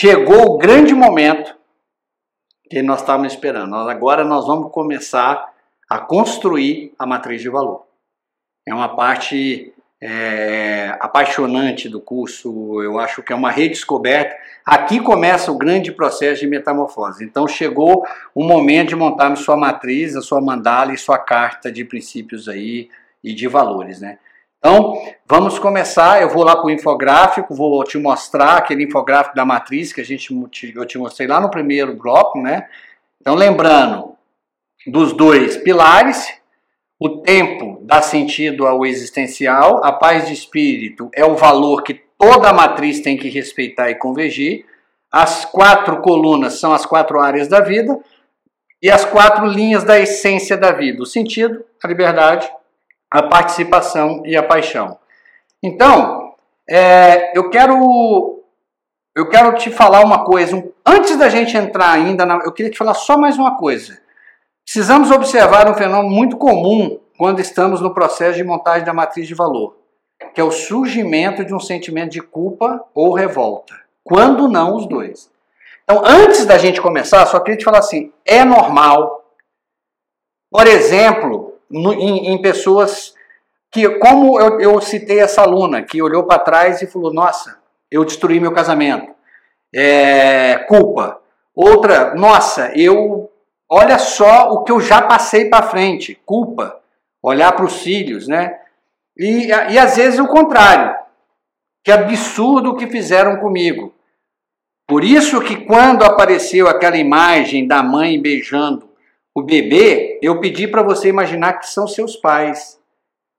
chegou o grande momento que nós estávamos esperando. Agora nós vamos começar a construir a matriz de valor. É uma parte é, apaixonante do curso, eu acho que é uma redescoberta. Aqui começa o grande processo de metamorfose. Então chegou o momento de montarmos sua matriz, a sua mandala e sua carta de princípios aí e de valores, né? Então, vamos começar. Eu vou lá para o infográfico, vou te mostrar aquele infográfico da matriz que a gente, eu te mostrei lá no primeiro bloco, né? Então, lembrando dos dois pilares, o tempo dá sentido ao existencial, a paz de espírito é o valor que toda matriz tem que respeitar e convergir, as quatro colunas são as quatro áreas da vida e as quatro linhas da essência da vida: o sentido, a liberdade, a participação e a paixão. Então, é, eu quero eu quero te falar uma coisa. Antes da gente entrar ainda, na, eu queria te falar só mais uma coisa. Precisamos observar um fenômeno muito comum quando estamos no processo de montagem da matriz de valor, que é o surgimento de um sentimento de culpa ou revolta. Quando não os dois. Então, antes da gente começar, só queria te falar assim: é normal, por exemplo, em, em, pessoas que, como eu, eu, citei essa aluna, que olhou para trás e falou: Nossa, eu destruí meu casamento. É, culpa. Outra, nossa, eu. Olha só o que eu já passei para frente. Culpa. Olhar para os filhos, né? E, e às vezes o contrário. Que absurdo o que fizeram comigo. Por isso que quando apareceu aquela imagem da mãe beijando o bebê, eu pedi para você imaginar que são seus pais.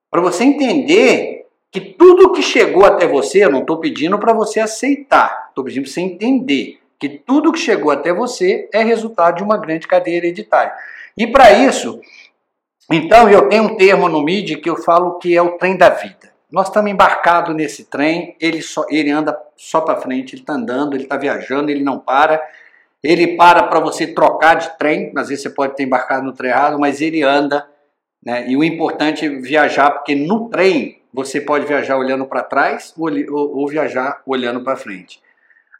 Para você entender que tudo que chegou até você, eu não estou pedindo para você aceitar, estou pedindo para você entender que tudo que chegou até você é resultado de uma grande cadeia hereditária. E para isso, então eu tenho um termo no MIDI que eu falo que é o trem da vida. Nós estamos embarcados nesse trem, ele, só, ele anda só para frente, ele está andando, ele está viajando, ele não para. Ele para para você trocar de trem, às vezes você pode ter embarcado no trem errado, mas ele anda. Né? E o importante é viajar, porque no trem você pode viajar olhando para trás ou, ou, ou viajar olhando para frente.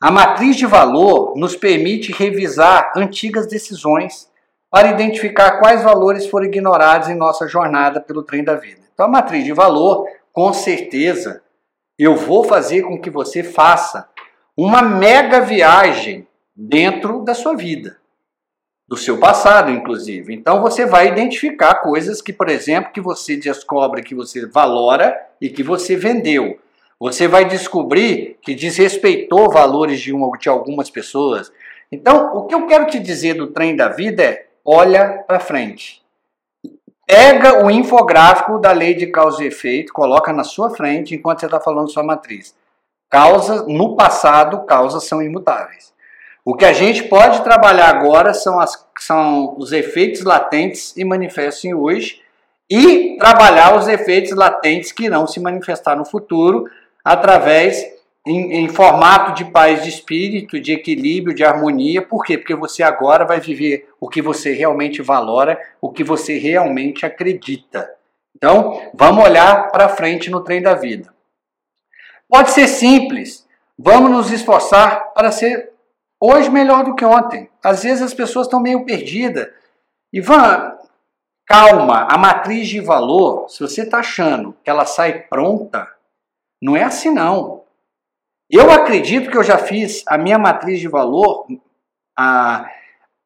A matriz de valor nos permite revisar antigas decisões para identificar quais valores foram ignorados em nossa jornada pelo trem da vida. Então, a matriz de valor, com certeza, eu vou fazer com que você faça uma mega viagem dentro da sua vida, do seu passado, inclusive. Então você vai identificar coisas que, por exemplo, que você descobre que você valora e que você vendeu. Você vai descobrir que desrespeitou valores de, uma, de algumas pessoas. Então, o que eu quero te dizer do trem da vida é: olha para frente. Pega o infográfico da lei de causa e efeito, coloca na sua frente enquanto você está falando sua matriz. Causas, no passado, causas são imutáveis. O que a gente pode trabalhar agora são, as, são os efeitos latentes e manifestos hoje e trabalhar os efeitos latentes que irão se manifestar no futuro através em, em, formato de paz de espírito, de equilíbrio, de harmonia. Por quê? Porque você agora vai viver o que você realmente valora, o que você realmente acredita. Então, vamos olhar para frente no trem da vida. Pode ser simples. Vamos nos esforçar para ser Hoje melhor do que ontem. Às vezes as pessoas estão meio perdidas. Ivan, calma, a matriz de valor, se você está achando que ela sai pronta, não é assim não. Eu acredito que eu já fiz a minha matriz de valor, a,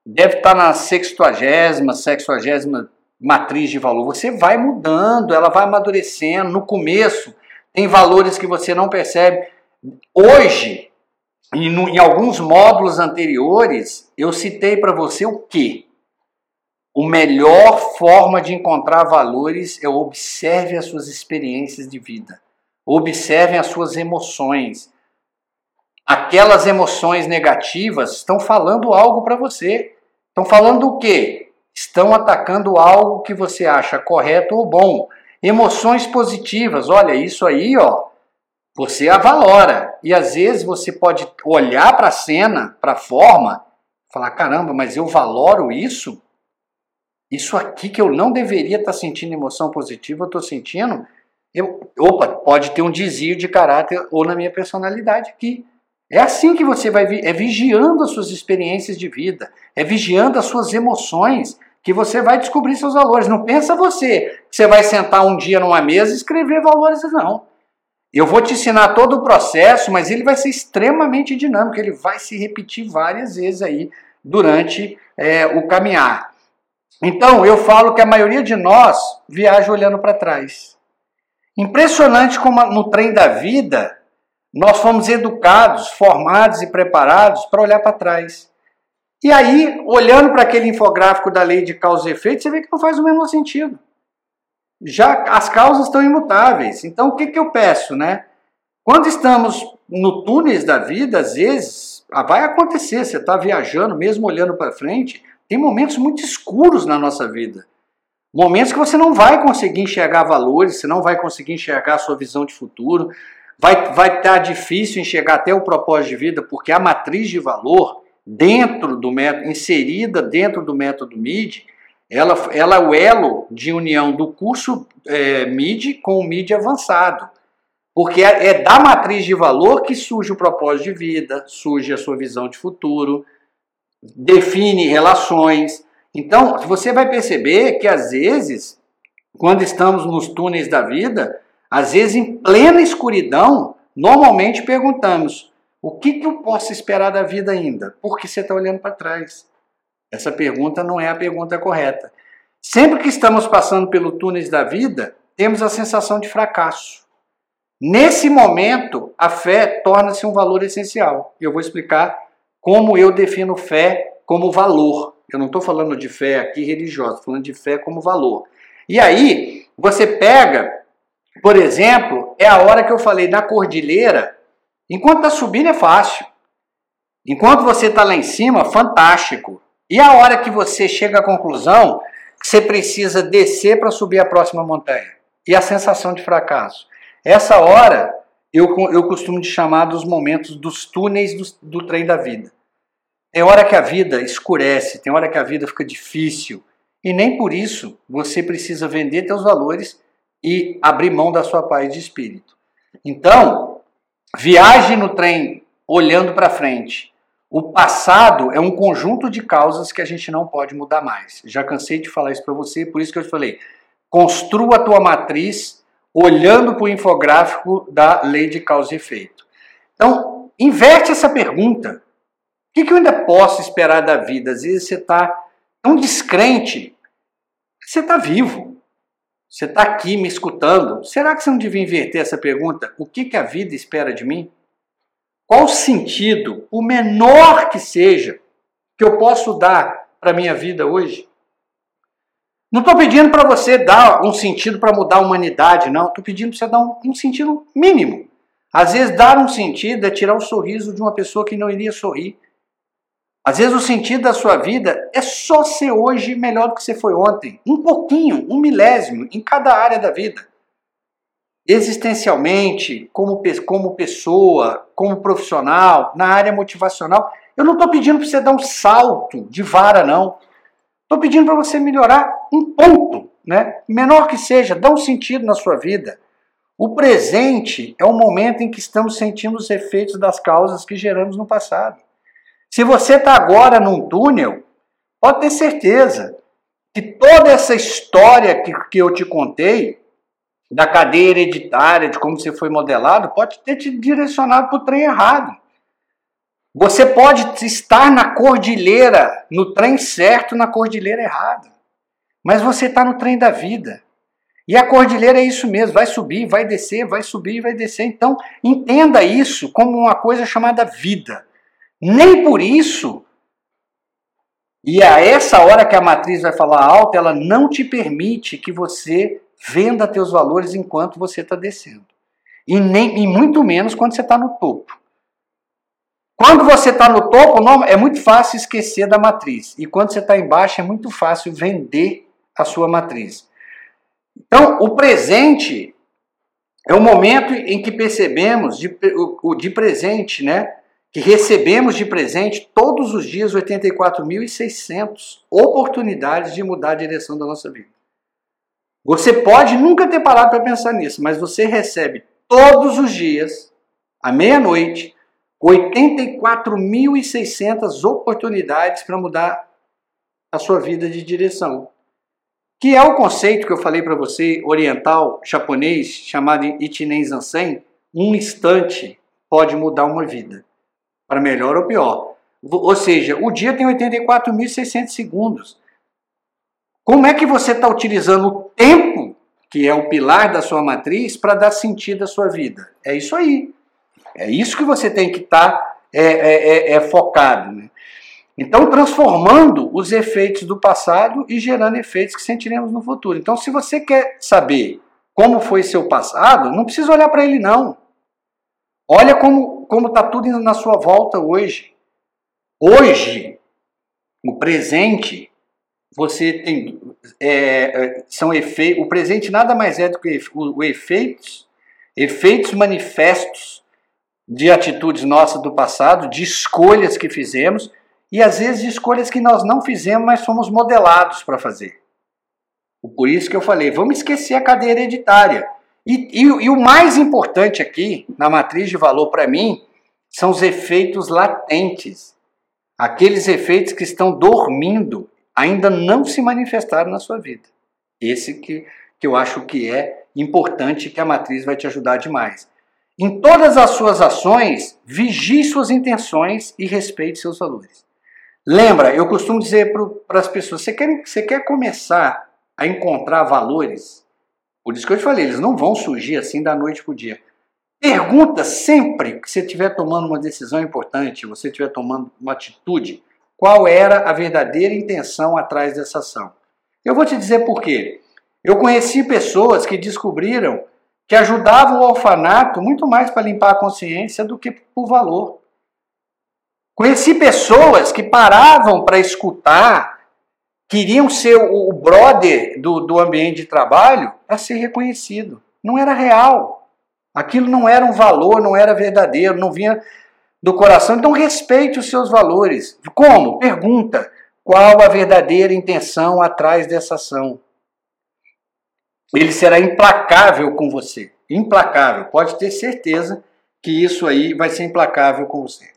deve estar tá na sextuagésima, sextuagésima matriz de valor. Você vai mudando, ela vai amadurecendo. No começo, tem valores que você não percebe. Hoje, e no, em alguns módulos anteriores, eu citei para você o que? O melhor forma de encontrar valores é observe as suas experiências de vida. Observem as suas emoções. Aquelas emoções negativas estão falando algo para você. Estão falando o quê? Estão atacando algo que você acha correto ou bom. Emoções positivas, olha, isso aí, ó, você a valora. E às vezes você pode olhar para a cena, para a forma, falar: caramba, mas eu valoro isso? Isso aqui que eu não deveria estar tá sentindo emoção positiva, eu estou sentindo. Eu, opa, pode ter um desvio de caráter ou na minha personalidade aqui. É assim que você vai, é vigiando as suas experiências de vida, é vigiando as suas emoções, que você vai descobrir seus valores. Não pensa você que você vai sentar um dia numa mesa e escrever valores, não. Eu vou te ensinar todo o processo, mas ele vai ser extremamente dinâmico, ele vai se repetir várias vezes aí durante é, o caminhar. Então, eu falo que a maioria de nós viaja olhando para trás. Impressionante como no trem da vida nós fomos educados, formados e preparados para olhar para trás. E aí, olhando para aquele infográfico da lei de causa e efeito, você vê que não faz o menor sentido. Já as causas estão imutáveis. Então, o que, que eu peço, né? Quando estamos no túneis da vida, às vezes ah, vai acontecer, você está viajando, mesmo olhando para frente, tem momentos muito escuros na nossa vida. Momentos que você não vai conseguir enxergar valores, você não vai conseguir enxergar a sua visão de futuro, vai vai estar tá difícil enxergar até o propósito de vida, porque a matriz de valor dentro do método, inserida dentro do método MID, ela, ela é o elo de união do curso é, MID com o MID avançado. Porque é, é da matriz de valor que surge o propósito de vida, surge a sua visão de futuro, define relações. Então, você vai perceber que às vezes, quando estamos nos túneis da vida, às vezes em plena escuridão, normalmente perguntamos: o que, que eu posso esperar da vida ainda? Porque você está olhando para trás. Essa pergunta não é a pergunta correta. Sempre que estamos passando pelo túneis da vida, temos a sensação de fracasso. Nesse momento, a fé torna-se um valor essencial. Eu vou explicar como eu defino fé como valor. Eu não estou falando de fé aqui religiosa, estou falando de fé como valor. E aí, você pega, por exemplo, é a hora que eu falei na cordilheira, enquanto está subindo é fácil. Enquanto você está lá em cima, fantástico. E a hora que você chega à conclusão que você precisa descer para subir a próxima montanha? E a sensação de fracasso? Essa hora eu, eu costumo de chamar dos momentos dos túneis do, do trem da vida. Tem hora que a vida escurece, tem hora que a vida fica difícil. E nem por isso você precisa vender seus valores e abrir mão da sua paz de espírito. Então, viaje no trem olhando para frente. O passado é um conjunto de causas que a gente não pode mudar mais. Já cansei de falar isso para você, por isso que eu te falei. Construa a tua matriz olhando para o infográfico da lei de causa e efeito. Então, inverte essa pergunta que, que eu ainda posso esperar da vida? Às vezes você está tão descrente, você está vivo. Você está aqui me escutando. Será que você não devia inverter essa pergunta? O que, que a vida espera de mim? Qual o sentido, o menor que seja, que eu posso dar para a minha vida hoje? Não estou pedindo para você dar um sentido para mudar a humanidade, não. Estou pedindo para você dar um, um, sentido mínimo. Às vezes, dar um sentido é tirar o sorriso de uma pessoa que não iria sorrir. Às vezes o sentido da sua vida é só ser hoje melhor do que você foi ontem. Um pouquinho, um milésimo em cada área da vida. Existencialmente, como, como pessoa, como profissional, na área motivacional. Eu não estou pedindo para você dar um salto de vara, não. Estou pedindo para você melhorar um ponto, né? menor que seja, dá um sentido na sua vida. O presente é o momento em que estamos sentindo os efeitos das causas que geramos no passado. Se você está agora num túnel, pode ter certeza que toda essa história que, que eu te contei, da cadeia hereditária, de como você foi modelado, pode ter te direcionado para o trem errado. Você pode estar na cordilheira, no trem certo, na cordilheira errada. Mas você está no trem da vida. E a cordilheira é isso mesmo, vai subir, vai descer, vai subir, vai descer. Então, entenda isso como uma coisa chamada vida. Nem por isso. E a essa hora que a matriz vai falar alto, ela não te permite que você venda teus valores enquanto você está descendo. E, nem, e muito menos quando você está no topo. Quando você está no topo, é muito fácil esquecer da matriz. E quando você está embaixo, é muito fácil vender a sua matriz. Então, o presente é o momento em que percebemos de, o, de presente, né? que recebemos de presente todos os dias 84.600 oportunidades de mudar a direção da nossa vida. Você pode nunca ter parado para pensar nisso, mas você recebe todos os dias, à meia-noite, 84.600 oportunidades para mudar a sua vida de direção. Que é o conceito que eu falei para você, oriental, japonês, chamado Ichinen Zansen, um instante pode mudar uma vida, para melhor ou pior. Ou seja, o dia tem 84.600 segundos. Como é que você está utilizando o tempo, que é o pilar da sua matriz, para dar sentido à sua vida? É isso aí. É isso que você tem que estar tá, é, é, é, é, focado. Né? Então, transformando os efeitos do passado e gerando efeitos que sentiremos no futuro. Então, se você quer saber como foi seu passado, não precisa olhar para ele, não. Olha como está tudo na sua volta hoje. Hoje, o presente, você tem. É, é são efeitos. O presente nada mais é do que o, o efeitos, efeitos manifestos de atitudes nossas do passado, de escolhas que fizemos e às vezes de escolhas que nós não fizemos, mas fomos modelados para fazer. Por isso que eu falei, vamos esquecer a cadeia hereditária. E, e, e o mais importante aqui, na matriz de valor para mim, são os efeitos latentes. Aqueles efeitos que estão dormindo, ainda não se manifestaram na sua vida. Esse que, que eu acho que é importante que a matriz vai te ajudar demais. Em todas as suas ações, vigie suas intenções e respeite seus valores. Lembra, eu costumo dizer para as pessoas: você quer, você quer começar a encontrar valores? Por isso que eu te falei, eles não vão surgir assim da noite para o dia. Pergunta sempre que você estiver tomando uma decisão importante, você estiver tomando uma atitude, qual era a verdadeira intenção atrás dessa ação. Eu vou te dizer por quê. Eu conheci pessoas que descobriram que ajudavam o orfanato muito mais para limpar a consciência do que por valor. Conheci pessoas que paravam para escutar, queriam ser o brother do, do ambiente de trabalho para ser reconhecido. Não era real. Aquilo não era um valor, não era verdadeiro, não vinha do coração. Então respeite os seus valores. Como? Pergunta. Qual a verdadeira intenção atrás dessa ação? Ele será implacável com você. Implacável. Pode ter certeza que isso aí vai ser implacável com você.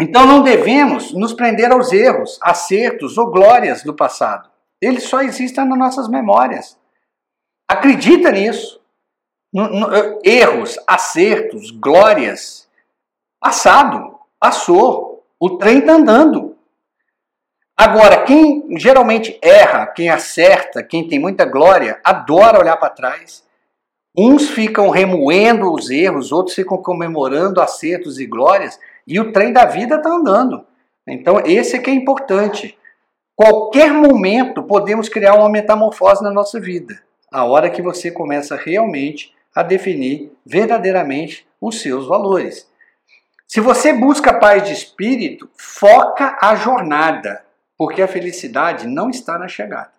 Então não devemos nos prender aos erros, acertos ou glórias do passado. Eles só existem nas nossas memórias. Acredita nisso. Erros, acertos, glórias. Passado, passou. O trem está andando. Agora, quem geralmente erra, quem acerta, quem tem muita glória, adora olhar para trás. Uns ficam remoendo os erros, outros ficam comemorando acertos e glórias, e o trem da vida está andando. Então, esse é que é importante. Qualquer momento podemos criar uma metamorfose na nossa vida. A hora que você começa realmente a definir verdadeiramente os seus valores. Se você busca paz de espírito, foca a jornada porque a felicidade não está na chegada.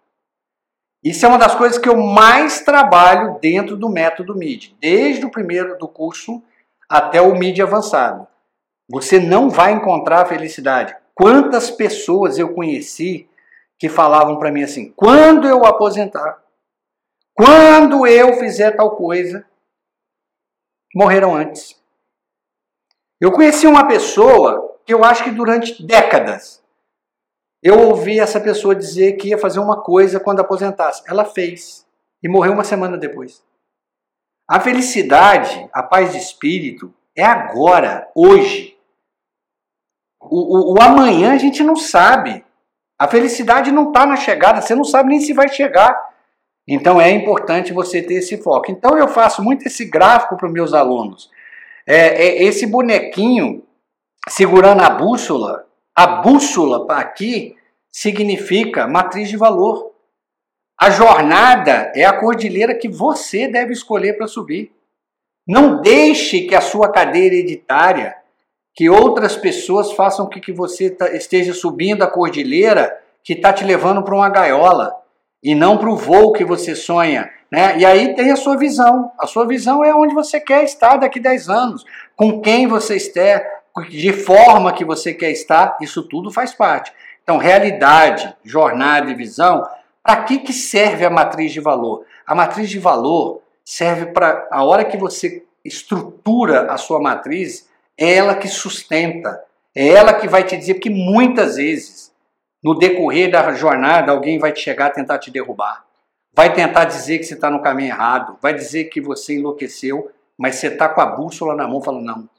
Isso é uma das coisas que eu mais trabalho dentro do método MID, desde o primeiro do curso até o MID avançado. Você não vai encontrar a felicidade. Quantas pessoas eu conheci que falavam para mim assim: quando eu aposentar, quando eu fizer tal coisa, morreram antes. Eu conheci uma pessoa que eu acho que durante décadas eu ouvi essa pessoa dizer que ia fazer uma coisa quando aposentasse. Ela fez e morreu uma semana depois. A felicidade, a paz de espírito é agora, hoje. O, o, o amanhã a gente não sabe. A felicidade não está na chegada, você não sabe nem se vai chegar. Então é importante você ter esse foco. Então eu faço muito esse gráfico para os meus alunos. É, é, esse bonequinho segurando a bússola a bússola aqui significa matriz de valor. A jornada é a cordilheira que você deve escolher para subir. Não deixe que a sua cadeira hereditária, que outras pessoas façam com que você tá, esteja subindo a cordilheira que está te levando para uma gaiola e não para o voo que você sonha. Né? E aí tem a sua visão. A sua visão é onde você quer estar daqui a 10 anos, com quem você estiver, de forma que você quer estar, isso tudo faz parte. Então, realidade, jornada e visão, para que, que serve a matriz de valor? A matriz de valor serve para a hora que você estrutura a sua matriz, é ela que sustenta, é ela que vai te dizer, porque muitas vezes, no decorrer da jornada, alguém vai te chegar tentar te derrubar, vai tentar dizer que você está no caminho errado, vai dizer que você enlouqueceu, mas você está com a bússola na mão falando, não.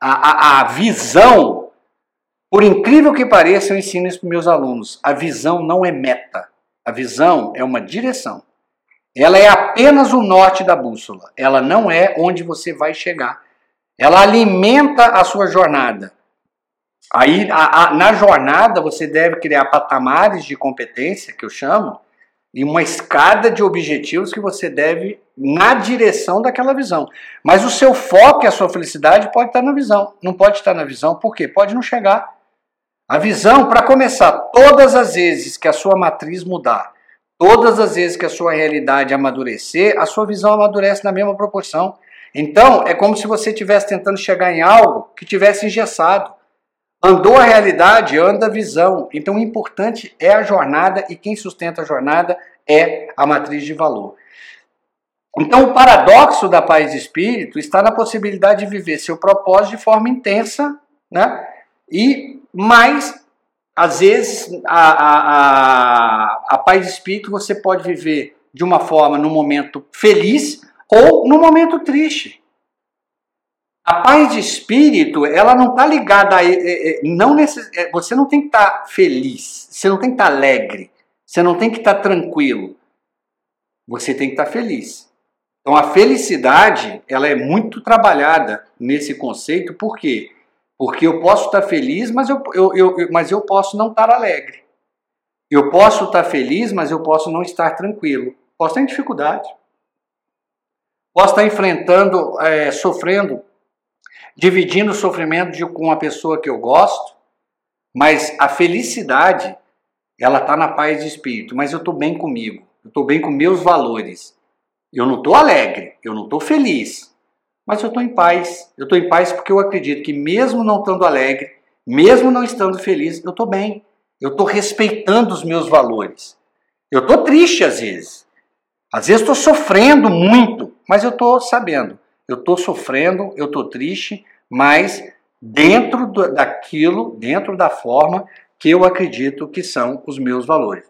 A, a, a visão, por incrível que pareça, eu ensino isso para meus alunos, a visão não é meta, a visão é uma direção. Ela é apenas o norte da bússola, ela não é onde você vai chegar. Ela alimenta a sua jornada. Aí, a, a, na jornada, você deve criar patamares de competência, que eu chamo, e uma escada de objetivos que você deve na direção daquela visão. Mas o seu foco e a sua felicidade pode estar na visão. Não pode estar na visão, por quê? Pode não chegar. A visão, para começar, todas as vezes que a sua matriz mudar, Todas as vezes que a sua realidade amadurecer, a sua visão amadurece na mesma proporção. Então, é como se você estivesse tentando chegar em algo que tivesse engessado. Andou a realidade, anda a visão. Então, o importante é a jornada e quem sustenta a jornada é a matriz de valor. Então, o paradoxo da paz de espírito está na possibilidade de viver seu propósito de forma intensa, né? E mais às vezes, a, a, a, a paz de espírito você pode viver de uma forma no momento feliz ou no momento triste. A paz de espírito, ela não está ligada a. Não necess, você não tem que estar tá feliz, você não tem que estar tá alegre, você não tem que estar tá tranquilo. Você tem que estar tá feliz. Então a felicidade, ela é muito trabalhada nesse conceito, por quê? Porque eu posso estar feliz, mas eu, eu, eu, mas eu posso não estar alegre. Eu posso estar feliz, mas eu posso não estar tranquilo. Posso em dificuldade. Posso estar enfrentando, é, sofrendo, dividindo o sofrimento de, com uma pessoa que eu gosto, mas a felicidade, ela está na paz de espírito. Mas eu estou bem comigo, eu estou bem com meus valores. Eu não estou alegre, eu não estou feliz, mas eu estou em paz. Eu estou em paz porque eu acredito que, mesmo não estando alegre, mesmo não estando feliz, eu estou bem. Eu estou respeitando os meus valores. Eu estou triste às vezes. Às vezes estou sofrendo muito, mas eu estou sabendo. Eu estou sofrendo, eu estou triste, mas dentro daquilo, dentro da forma que eu acredito que são os meus valores.